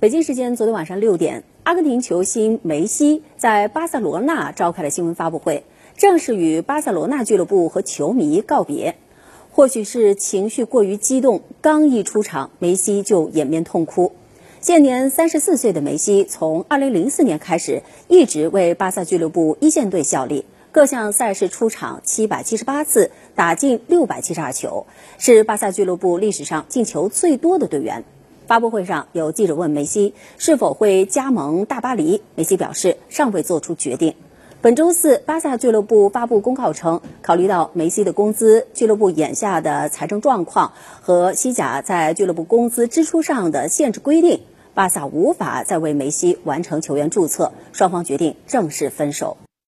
北京时间昨天晚上六点，阿根廷球星梅西在巴塞罗那召开了新闻发布会，正式与巴塞罗那俱乐部和球迷告别。或许是情绪过于激动，刚一出场，梅西就掩面痛哭。现年三十四岁的梅西，从二零零四年开始一直为巴萨俱乐部一线队效力，各项赛事出场七百七十八次，打进六百七十二球，是巴萨俱乐部历史上进球最多的队员。发布会上有记者问梅西是否会加盟大巴黎，梅西表示尚未做出决定。本周四，巴萨俱乐部发布公告称，考虑到梅西的工资、俱乐部眼下的财政状况和西甲在俱乐部工资支出上的限制规定，巴萨无法再为梅西完成球员注册，双方决定正式分手。